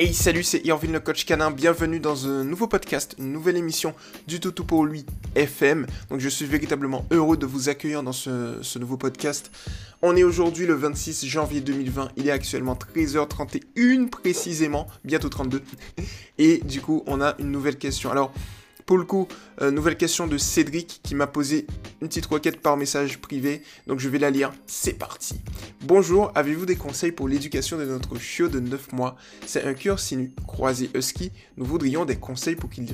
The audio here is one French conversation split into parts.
Hey salut, c'est Irvine le coach canin, bienvenue dans un nouveau podcast, une nouvelle émission du Toutou pour lui FM. Donc je suis véritablement heureux de vous accueillir dans ce, nouveau podcast. On est aujourd'hui le 26 janvier 2020, il est actuellement 13h31 précisément, bientôt 32. Et du coup on a une nouvelle question. Alors pour le coup, euh, nouvelle question de Cédric qui m'a posé une petite requête par message privé, donc je vais la lire. C'est parti. Bonjour, avez-vous des conseils pour l'éducation de notre chiot de 9 mois? C'est un cœur sinu croisé husky. Nous voudrions des conseils pour qu'il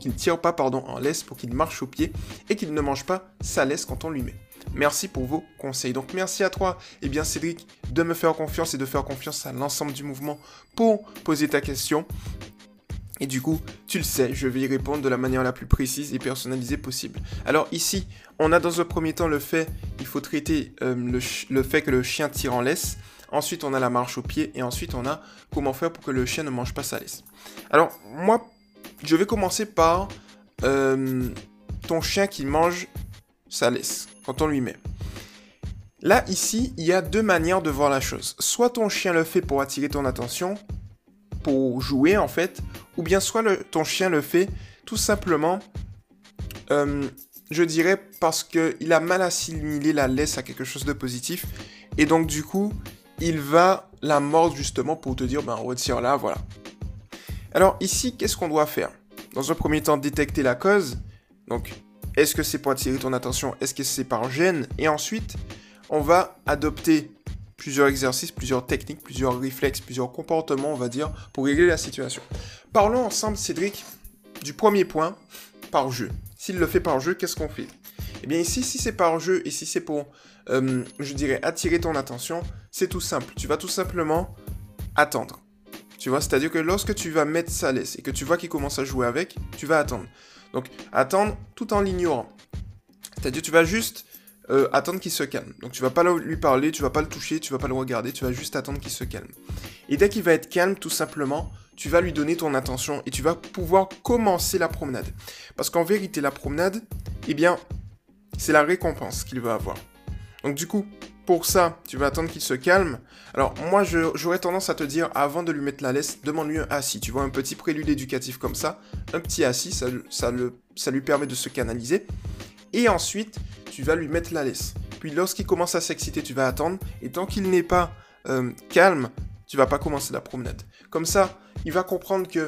qu'il tire pas en laisse, pour qu'il marche au pied et qu'il ne mange pas sa laisse quand on lui met. Merci pour vos conseils. Donc merci à toi, eh bien Cédric, de me faire confiance et de faire confiance à l'ensemble du mouvement pour poser ta question. Et du coup, tu le sais, je vais y répondre de la manière la plus précise et personnalisée possible. Alors ici, on a dans un premier temps le fait, il faut traiter euh, le, fait que le chien tire en laisse. Ensuite, on a la marche au pied. Et ensuite, on a comment faire pour que le chien ne mange pas sa laisse. Alors, moi, je vais commencer par euh, ton chien qui mange sa laisse quand on lui met. Là, ici, il y a deux manières de voir la chose. Soit ton chien le fait pour attirer ton attention, pour jouer en fait, ou bien soit ton chien le fait tout simplement, euh, je dirais parce qu'il a mal assimilé la laisse à quelque chose de positif, et donc du coup, il va la mordre justement pour te dire, ben retire là, voilà. Alors ici, qu'est-ce qu'on doit faire? Dans un premier temps, détecter la cause. Donc, est-ce que c'est pour attirer ton attention? Est-ce que c'est par gêne? Et ensuite, on va adopter plusieurs exercices, plusieurs techniques, plusieurs réflexes, plusieurs comportements, on va dire, pour régler la situation. Parlons ensemble, Cédric, du premier point, par jeu. S'il le fait par jeu, qu'est-ce qu'on fait? Eh bien ici, si c'est par jeu et si c'est pour, euh, je dirais, attirer ton attention, c'est tout simple. Tu vas tout simplement attendre. Tu vois, c'est-à-dire que lorsque tu vas mettre sa laisse et que tu vois qu'il commence à jouer avec, tu vas attendre. Donc, attendre tout en l'ignorant. C'est-à-dire, tu vas juste euh, attendre qu'il se calme. Donc tu vas pas lui parler, tu vas pas le toucher, tu vas pas le regarder, tu vas juste attendre qu'il se calme. Et dès qu'il va être calme, tout simplement, tu vas lui donner ton attention et tu vas pouvoir commencer la promenade. Parce qu'en vérité, la promenade, eh bien, c'est la récompense qu'il va avoir. Donc du coup, pour ça, tu vas attendre qu'il se calme. Alors moi, j'aurais tendance à te dire, avant de lui mettre la laisse, demande-lui un assis. Tu vois, un petit prélude éducatif comme ça, un petit assis, ça, ça, le, ça lui permet de se canaliser. Et ensuite, tu vas lui mettre la laisse. Puis lorsqu'il commence à s'exciter, tu vas attendre. Et tant qu'il n'est pas euh, calme, tu vas pas commencer la promenade. Comme ça, il va comprendre que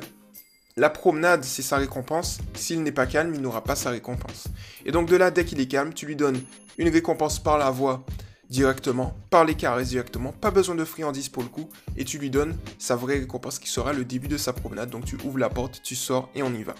la promenade, c'est sa récompense. S'il n'est pas calme, il n'aura pas sa récompense. Et donc de là, dès qu'il est calme, tu lui donnes une récompense par la voix directement, par les caresses directement, pas besoin de friandises pour le coup, et tu lui donnes sa vraie récompense qui sera le début de sa promenade. Donc tu ouvres la porte, tu sors et on y va.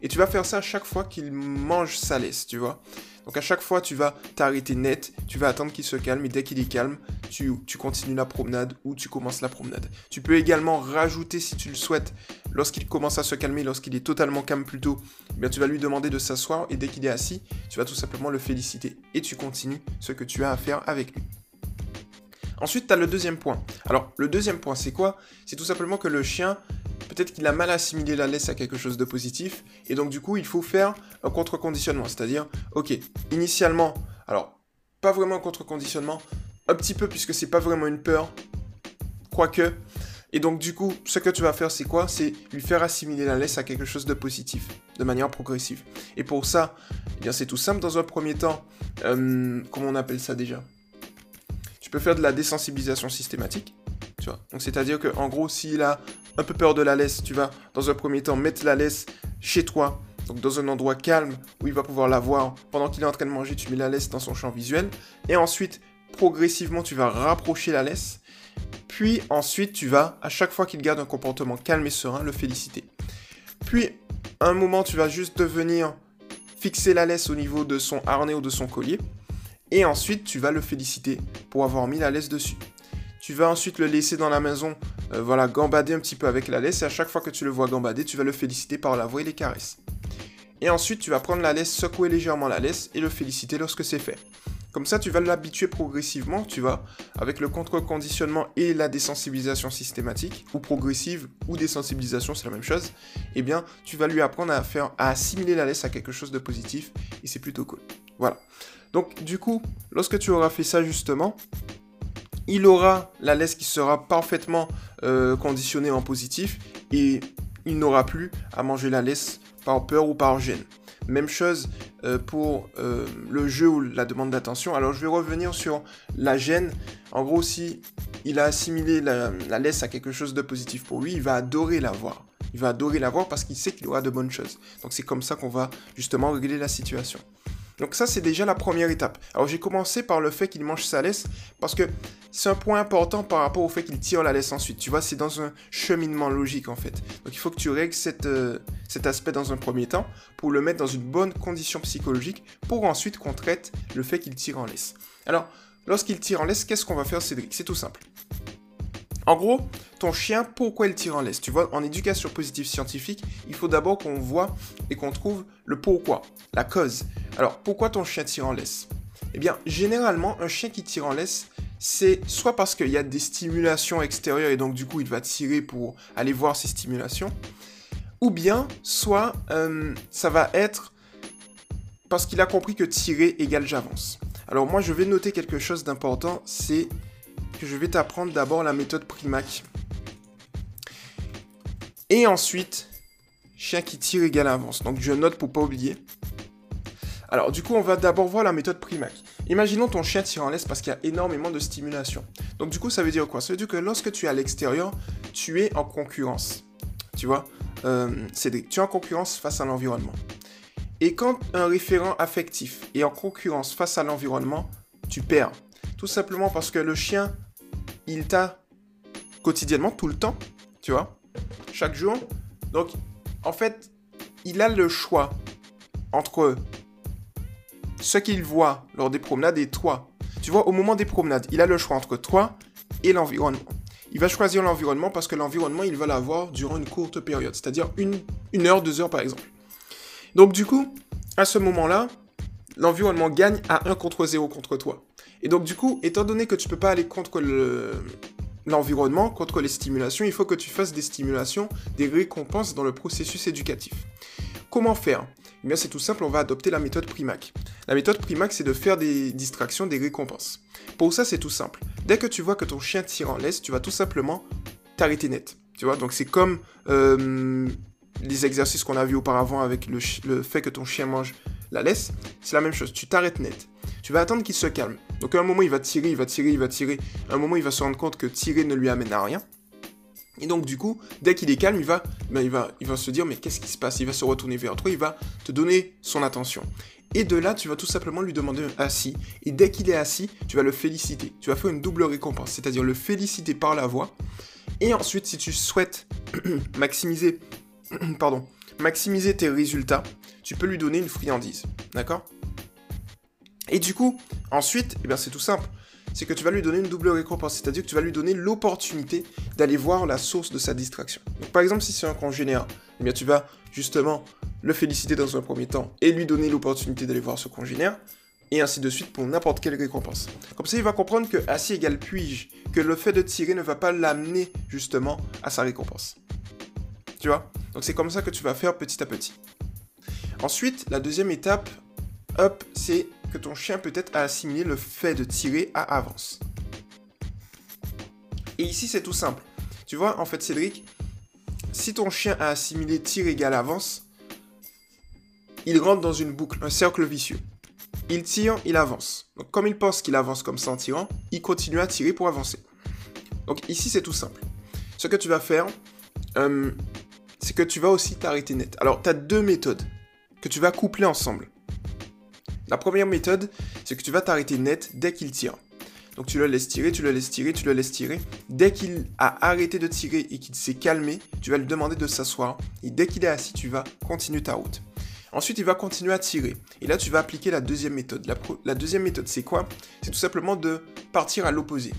Et tu vas faire ça à chaque fois qu'il mange sa laisse, tu vois. Donc à chaque fois, tu vas t'arrêter net, tu vas attendre qu'il se calme et dès qu'il est calme, tu, continues la promenade ou tu commences la promenade. Tu peux également rajouter si tu le souhaites, lorsqu'il commence à se calmer, lorsqu'il est totalement calme plutôt, eh bien tu vas lui demander de s'asseoir et dès qu'il est assis, tu vas tout simplement le féliciter et tu continues ce que tu as à faire avec lui. Ensuite, tu as le deuxième point. Alors, le deuxième point, c'est quoi? C'est tout simplement que le chien peut-être qu'il a mal assimilé la laisse à quelque chose de positif, et donc du coup, il faut faire un contre-conditionnement, c'est-à-dire, ok, initialement, alors, pas vraiment un contre-conditionnement, un petit peu puisque c'est pas vraiment une peur, quoique, et donc du coup, ce que tu vas faire, c'est quoi? C'est lui faire assimiler la laisse à quelque chose de positif, de manière progressive. Et pour ça, eh bien c'est tout simple dans un premier temps. Euh, comment on appelle ça déjà? Tu peux faire de la désensibilisation systématique. Tu vois Donc c'est-à-dire que en gros, s'il a un peu peur de la laisse, tu vas dans un premier temps mettre la laisse chez toi, donc dans un endroit calme où il va pouvoir la voir. Pendant qu'il est en train de manger, tu mets la laisse dans son champ visuel. Et ensuite, progressivement, tu vas rapprocher la laisse. Puis ensuite, tu vas, à chaque fois qu'il garde un comportement calme et serein, le féliciter. Puis, un moment, tu vas juste devenir fixer la laisse au niveau de son harnais ou de son collier. Et ensuite, tu vas le féliciter pour avoir mis la laisse dessus. Tu vas ensuite le laisser dans la maison, euh, voilà, gambader un petit peu avec la laisse. Et à chaque fois que tu le vois gambader, tu vas le féliciter par la voix et les caresses. Et ensuite, tu vas prendre la laisse, secouer légèrement la laisse et le féliciter lorsque c'est fait. Comme ça, tu vas l'habituer progressivement, tu vois, avec le contre-conditionnement et la désensibilisation systématique, ou progressive, ou désensibilisation, c'est la même chose. Eh bien, tu vas lui apprendre à faire, à assimiler la laisse à quelque chose de positif, et c'est plutôt cool. Voilà. Donc, du coup, lorsque tu auras fait ça justement, il aura la laisse qui sera parfaitement euh, conditionnée en positif et il n'aura plus à manger la laisse par peur ou par gêne. Même chose euh, pour euh, le jeu ou la demande d'attention. Alors je vais revenir sur la gêne. En gros, si il a assimilé la, la laisse à quelque chose de positif pour lui, il va adorer la voir. Il va adorer la voir parce qu'il sait qu'il aura de bonnes choses. Donc c'est comme ça qu'on va justement régler la situation. Donc ça, c'est déjà la première étape. Alors j'ai commencé par le fait qu'il mange sa laisse, parce que c'est un point important par rapport au fait qu'il tire la laisse ensuite. Tu vois, c'est dans un cheminement logique en fait. Donc il faut que tu règles euh, cet aspect dans un premier temps, pour le mettre dans une bonne condition psychologique, pour ensuite qu'on traite le fait qu'il tire en laisse. Alors, lorsqu'il tire en laisse, qu'est-ce qu'on va faire Cédric? C'est tout simple. En gros, ton chien, pourquoi il tire en laisse? Tu vois, en éducation positive scientifique, il faut d'abord qu'on voit et qu'on trouve le pourquoi, la cause. Alors, pourquoi ton chien tire en laisse? Eh bien, généralement, un chien qui tire en laisse, c'est soit parce qu'il y a des stimulations extérieures et donc du coup il va tirer pour aller voir ces stimulations, ou bien soit euh, ça va être parce qu'il a compris que tirer égale j'avance. Alors moi je vais noter quelque chose d'important, c'est que je vais t'apprendre d'abord la méthode Primac. Et ensuite, chien qui tire égale avance. Donc je note pour pas oublier. Alors du coup, on va d'abord voir la méthode Primac. Imaginons ton chien tire en laisse parce qu'il y a énormément de stimulation. Donc du coup, ça veut dire quoi? Ça veut dire que lorsque tu es à l'extérieur, tu es en concurrence. Tu vois? Euh, Cédric, tu es en concurrence face à l'environnement. Et quand un référent affectif est en concurrence face à l'environnement, tu perds. Tout simplement parce que le chien il t'a quotidiennement, tout le temps, tu vois, chaque jour. Donc, en fait, il a le choix entre ce qu'il voit lors des promenades et toi. Tu vois, au moment des promenades, il a le choix entre toi et l'environnement. Il va choisir l'environnement parce que l'environnement, il va l'avoir durant une courte période, c'est-à-dire une, heure, deux heures par exemple. Donc du coup, à ce moment-là, l'environnement gagne à 1 contre 0 contre toi. Et donc du coup, étant donné que tu peux pas aller contre l'environnement, contre les stimulations, il faut que tu fasses des stimulations, des récompenses dans le processus éducatif. Comment faire? C'est tout simple, on va adopter la méthode Primac. La méthode Primac, c'est de faire des distractions, des récompenses. Pour ça, c'est tout simple. Dès que tu vois que ton chien tire en laisse, tu vas tout simplement t'arrêter net. Tu vois, donc c'est comme euh, les exercices qu'on a vus auparavant avec le, le fait que ton chien mange la laisse, c'est la même chose. Tu t'arrêtes net. Tu vas attendre qu'il se calme. Donc à un moment, il va tirer, il va tirer, il va tirer. À un moment, il va se rendre compte que tirer ne lui amène à rien. Et donc du coup, dès qu'il est calme, il va, ben, il va, il va se dire mais qu'est-ce qui se passe? Il va se retourner vers toi, il va te donner son attention. Et de là, tu vas tout simplement lui demander un assis. Et dès qu'il est assis, tu vas le féliciter. Tu vas faire une double récompense, c'est-à-dire le féliciter par la voix. Et ensuite, si tu souhaites maximiser, pardon, maximiser tes résultats, tu peux lui donner une friandise. D'accord? Et du coup, ensuite, eh bien c'est tout simple. C'est que tu vas lui donner une double récompense, c'est-à-dire que tu vas lui donner l'opportunité d'aller voir la source de sa distraction. par exemple, si c'est un congénère, eh bien tu vas justement le féliciter dans un premier temps et lui donner l'opportunité d'aller voir ce congénère, et ainsi de suite pour n'importe quelle récompense. Comme ça, il va comprendre que assis égale puis-je, que le fait de tirer ne va pas l'amener justement à sa récompense. Tu vois? Donc c'est comme ça que tu vas faire petit à petit. Ensuite, la deuxième étape, hop, c'est que ton chien peut-être a assimilé le fait de tirer à avance. Et ici, c'est tout simple. Tu vois, en fait, Cédric, si ton chien a assimilé tir égale avance, il rentre dans une boucle, un cercle vicieux. Il tire, il avance. Donc, comme il pense qu'il avance comme ça en tirant, il continue à tirer pour avancer. Donc, ici, c'est tout simple. Ce que tu vas faire, euh, c'est que tu vas aussi t'arrêter net. Alors, tu as deux méthodes que tu vas coupler ensemble. La première méthode, c'est que tu vas t'arrêter net dès qu'il tire. Donc tu le laisses tirer, tu le laisses tirer, tu le laisses tirer. Dès qu'il a arrêté de tirer et qu'il s'est calmé, tu vas lui demander de s'asseoir. Et dès qu'il est assis, tu vas continuer ta route. Ensuite, il va continuer à tirer. Et là, tu vas appliquer la deuxième méthode. La, deuxième méthode, c'est quoi? C'est tout simplement de partir à l'opposé.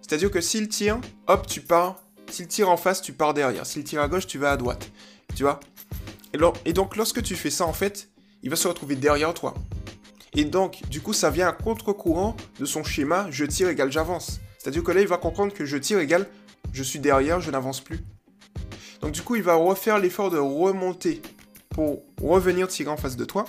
C'est-à-dire que s'il tire, hop, tu pars. S'il tire en face, tu pars derrière. S'il tire à gauche, tu vas à droite. Tu vois? Et, donc, lorsque tu fais ça, en fait, il va se retrouver derrière toi. Et donc, du coup, ça vient à contre-courant de son schéma je tire égale j'avance. C'est-à-dire que là, il va comprendre que je tire égale je suis derrière, je n'avance plus. Donc, du coup, il va refaire l'effort de remonter pour revenir tirer en face de toi.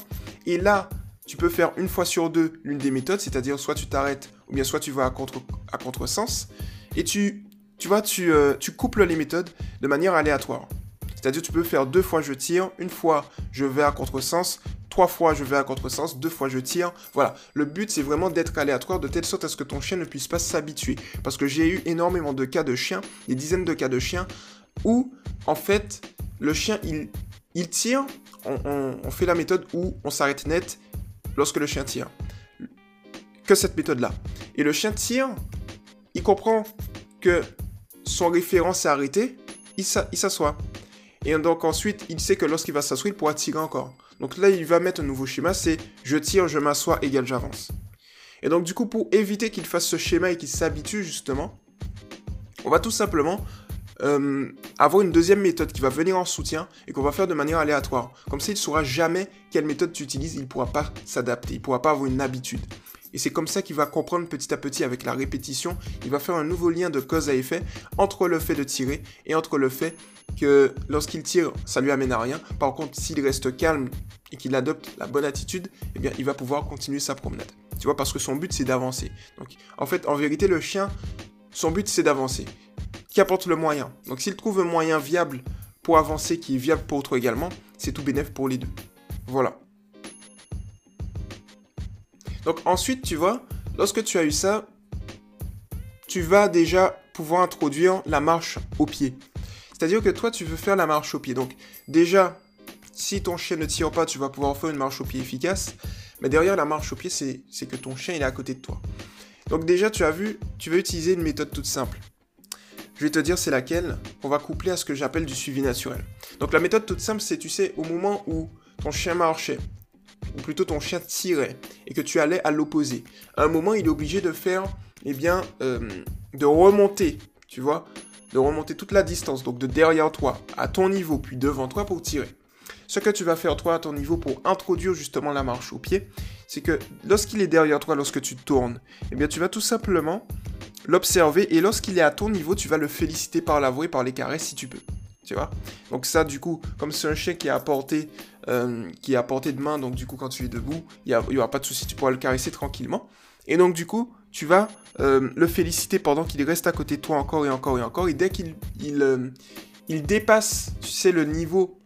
Et là, tu peux faire une fois sur deux l'une des méthodes, c'est-à-dire soit tu t'arrêtes ou bien soit tu vas à, contre, à contresens, et tu, tu vois, tu, euh, tu couples les méthodes de manière aléatoire. C'est-à-dire tu peux faire deux fois je tire, une fois je vais à contresens, trois fois je vais à contresens, deux fois je tire. Voilà. Le but c'est vraiment d'être aléatoire de telle sorte à ce que ton chien ne puisse pas s'habituer. Parce que j'ai eu énormément de cas de chiens, des dizaines de cas de chiens, où en fait le chien il, il tire, on, on fait la méthode où on s'arrête net lorsque le chien tire. Que cette méthode-là. Et le chien tire, il comprend que son référent s'est arrêté, il s'assoit. Et donc ensuite, il sait que lorsqu'il va s'asseoir, il pourra tirer encore. Donc là, il va mettre un nouveau schéma, c'est je tire, je m'assois, égal, j'avance. Et donc du coup, pour éviter qu'il fasse ce schéma et qu'il s'habitue justement, on va tout simplement euh, avoir une deuxième méthode qui va venir en soutien et qu'on va faire de manière aléatoire. Comme ça, il ne saura jamais quelle méthode tu utilises, il ne pourra pas s'adapter, il ne pourra pas avoir une habitude. Et c'est comme ça qu'il va comprendre petit à petit avec la répétition, il va faire un nouveau lien de cause à effet entre le fait de tirer et entre le fait que lorsqu'il tire, ça lui amène à rien. Par contre, s'il reste calme et qu'il adopte la bonne attitude, eh bien, il va pouvoir continuer sa promenade. Tu vois, parce que son but, c'est d'avancer. Donc, en fait, en vérité, le chien, son but, c'est d'avancer. Qui apporte le moyen? Donc, s'il trouve un moyen viable pour avancer, qui est viable pour toi également, c'est tout bénéf pour les deux. Voilà. Donc ensuite, tu vois, lorsque tu as eu ça, tu vas déjà pouvoir introduire la marche au pied. C'est-à-dire que toi, tu veux faire la marche au pied. Donc déjà, si ton chien ne tire pas, tu vas pouvoir faire une marche au pied efficace. Mais derrière la marche au pied, c'est que ton chien est à côté de toi. Donc déjà, tu as vu, tu vas utiliser une méthode toute simple. Je vais te dire c'est laquelle on va coupler à ce que j'appelle du suivi naturel. Donc la méthode toute simple, c'est tu sais, au moment où ton chien marchait, ou plutôt ton chien tirait, et que tu allais à l'opposé, à un moment, il est obligé de faire, eh bien, euh, de remonter, tu vois, de remonter toute la distance, donc de derrière toi, à ton niveau, puis devant toi pour tirer. Ce que tu vas faire toi à ton niveau pour introduire justement la marche au pied, c'est que lorsqu'il est derrière toi, lorsque tu tournes, eh bien tu vas tout simplement l'observer et lorsqu'il est à ton niveau, tu vas le féliciter par la voix et par les caresses si tu peux. Tu vois? Donc ça, du coup, comme c'est un chien qui est à portée, euh, qui est à portée de main, donc du coup, quand tu es debout, il n'y aura pas de souci, tu pourras le caresser tranquillement. Et donc, du coup, tu vas euh, le féliciter pendant qu'il reste à côté de toi encore et encore et encore. Et dès qu'il il, euh, il dépasse, tu sais, le niveau,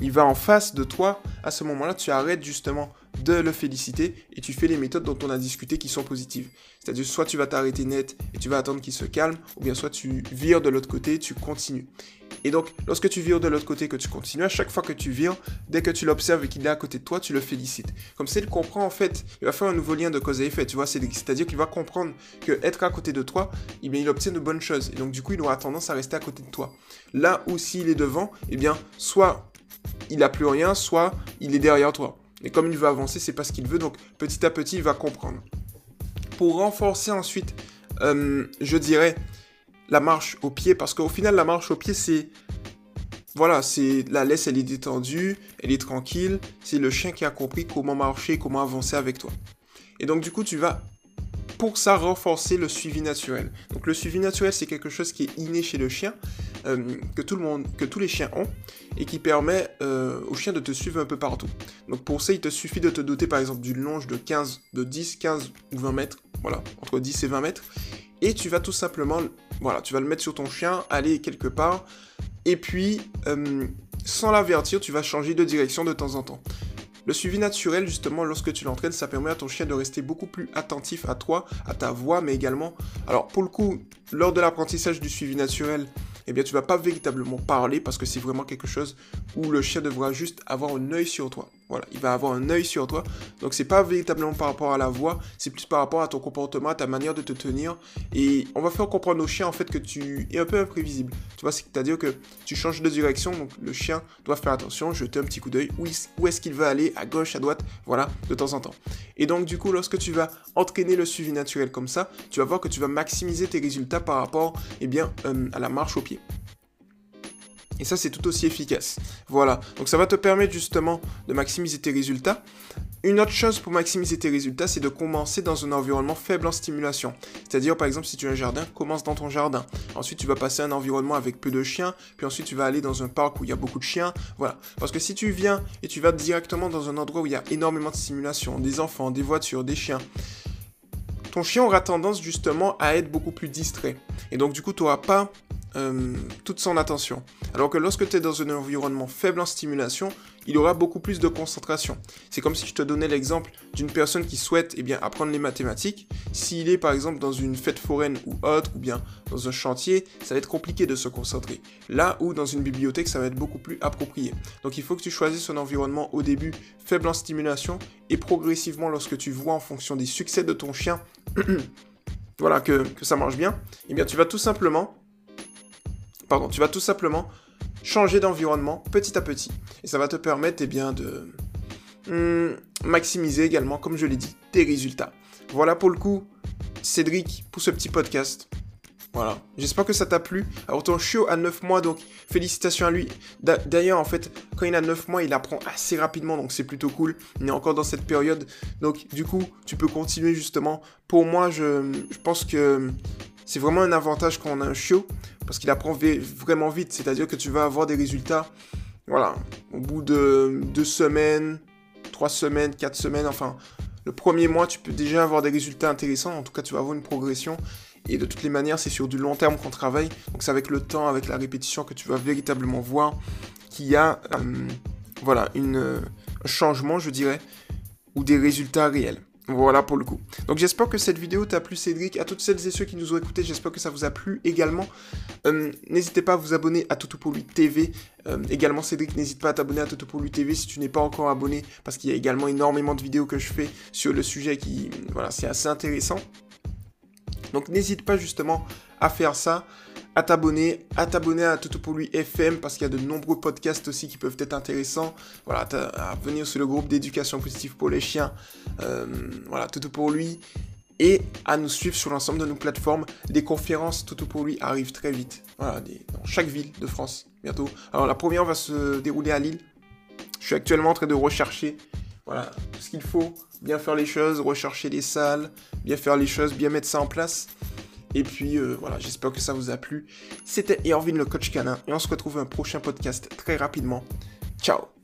il va en face de toi, à ce moment-là, tu arrêtes justement de le féliciter et tu fais les méthodes dont on a discuté qui sont positives. C'est-à-dire soit tu vas t'arrêter net et tu vas attendre qu'il se calme, ou bien soit tu vires de l'autre côté, tu continues. Et donc, lorsque tu vires de l'autre côté, que tu continues, à chaque fois que tu vires, dès que tu l'observes et qu'il est à côté de toi, tu le félicites. Comme ça, il comprend en fait, il va faire un nouveau lien de cause à effet, tu vois, c'est-à-dire qu'il va comprendre que être à côté de toi, eh bien, il obtient de bonnes choses. Et donc, du coup, il aura tendance à rester à côté de toi. Là où s'il est devant, eh bien, soit il n'a plus rien, soit il est derrière toi. Et comme il veut avancer, c'est pas ce qu'il veut, donc petit à petit, il va comprendre. Pour renforcer ensuite, euh, je dirais, la marche au pied, parce qu'au final, la marche au pied, c'est... Voilà, c'est la laisse, elle est détendue, elle est tranquille, c'est le chien qui a compris comment marcher, comment avancer avec toi. Et donc du coup, tu vas pour ça renforcer le suivi naturel. Donc le suivi naturel, c'est quelque chose qui est inné chez le chien, euh, que tout le monde, que tous les chiens ont, et qui permet euh, au chien de te suivre un peu partout. Donc pour ça, il te suffit de te doter par exemple d'une longe de 15, de 10, 15 ou 20 mètres, voilà, entre 10 et 20 mètres, et tu vas tout simplement, voilà, tu vas le mettre sur ton chien, aller quelque part, et puis, euh, sans l'avertir, tu vas changer de direction de temps en temps. Le suivi naturel, justement, lorsque tu l'entraînes, ça permet à ton chien de rester beaucoup plus attentif à toi, à ta voix, mais également... Alors, pour le coup, lors de l'apprentissage du suivi naturel, eh bien tu vas pas véritablement parler parce que c'est vraiment quelque chose où le chien devra juste avoir un œil sur toi. Voilà, il va avoir un œil sur toi. Donc c'est pas véritablement par rapport à la voix, c'est plus par rapport à ton comportement, à ta manière de te tenir. Et on va faire comprendre au chien en fait que tu es un peu imprévisible. Tu vois, c'est-à-dire que tu changes de direction, donc le chien doit faire attention, jeter un petit coup d'œil. Où est-ce qu'il veut aller? À gauche, à droite Voilà, de temps en temps. Et donc du coup, lorsque tu vas entraîner le suivi naturel comme ça, tu vas voir que tu vas maximiser tes résultats par rapport eh bien, euh, à la marche au pied. Et ça, c'est tout aussi efficace. Voilà. Donc ça va te permettre justement de maximiser tes résultats. Une autre chose pour maximiser tes résultats, c'est de commencer dans un environnement faible en stimulation. C'est-à-dire, par exemple, si tu as un jardin, commence dans ton jardin. Ensuite, tu vas passer à un environnement avec peu de chiens, puis ensuite, tu vas aller dans un parc où il y a beaucoup de chiens. Voilà. Parce que si tu viens et tu vas directement dans un endroit où il y a énormément de stimulation, des enfants, des voitures, des chiens, ton chien aura tendance justement à être beaucoup plus distrait. Et donc du coup, tu n'auras pas euh, toute son attention. Alors que lorsque tu es dans un environnement faible en stimulation, il aura beaucoup plus de concentration. C'est comme si je te donnais l'exemple d'une personne qui souhaite eh bien, apprendre les mathématiques. S'il est par exemple dans une fête foraine ou autre, ou bien dans un chantier, ça va être compliqué de se concentrer. Là où dans une bibliothèque, ça va être beaucoup plus approprié. Donc il faut que tu choisisses un environnement au début faible en stimulation et progressivement lorsque tu vois en fonction des succès de ton chien, voilà, que, que ça marche bien, eh bien tu vas tout simplement pardon, tu vas tout simplement changer d'environnement petit à petit. Et ça va te permettre eh de hmm, maximiser également, comme je l'ai dit, tes résultats. Voilà pour le coup, Cédric, pour ce petit podcast. Voilà, j'espère que ça t'a plu. Alors ton chiot a 9 mois, donc félicitations à lui. D'ailleurs, en fait, quand il a 9 mois, il apprend assez rapidement, donc c'est plutôt cool. Il est encore dans cette période. Donc du coup, tu peux continuer justement. Pour moi, je pense que c'est vraiment un avantage quand on a un chiot, parce qu'il apprend vraiment vite, c'est-à-dire que tu vas avoir des résultats, voilà, au bout de deux semaines, trois semaines, quatre semaines, enfin, le premier mois, tu peux déjà avoir des résultats intéressants, en tout cas, tu vas avoir une progression, et de toutes les manières, c'est sur du long terme qu'on travaille, donc c'est avec le temps, avec la répétition que tu vas véritablement voir qu'il y a, euh, voilà, une, un changement, je dirais, ou des résultats réels. Voilà pour le coup. Donc j'espère que cette vidéo t'a plu Cédric. À toutes celles et ceux qui nous ont écoutés, j'espère que ça vous a plu également. Euh, n'hésitez pas à vous abonner à Toto TV. Euh, également Cédric, n'hésite pas à t'abonner à Toto TV si tu n'es pas encore abonné. Parce qu'il y a également énormément de vidéos que je fais sur le sujet qui... Voilà, c'est assez intéressant. Donc n'hésite pas justement à faire ça à t'abonner, à t'abonner à Toto pour lui FM parce qu'il y a de nombreux podcasts aussi qui peuvent être intéressants. Voilà, à venir sur le groupe d'éducation positive pour les chiens. Euh, voilà, Toto pour lui. Et à nous suivre sur l'ensemble de nos plateformes. Des conférences Toto pour lui arrivent très vite. Voilà, dans chaque ville de France bientôt. Alors la première va se dérouler à Lille. Je suis actuellement en train de rechercher voilà, ce qu'il faut, bien faire les choses, rechercher les salles, bien faire les choses, bien mettre ça en place. Et puis euh, voilà, j'espère que ça vous a plu. C'était Erwin le coach canin et on se retrouve un prochain podcast très rapidement. Ciao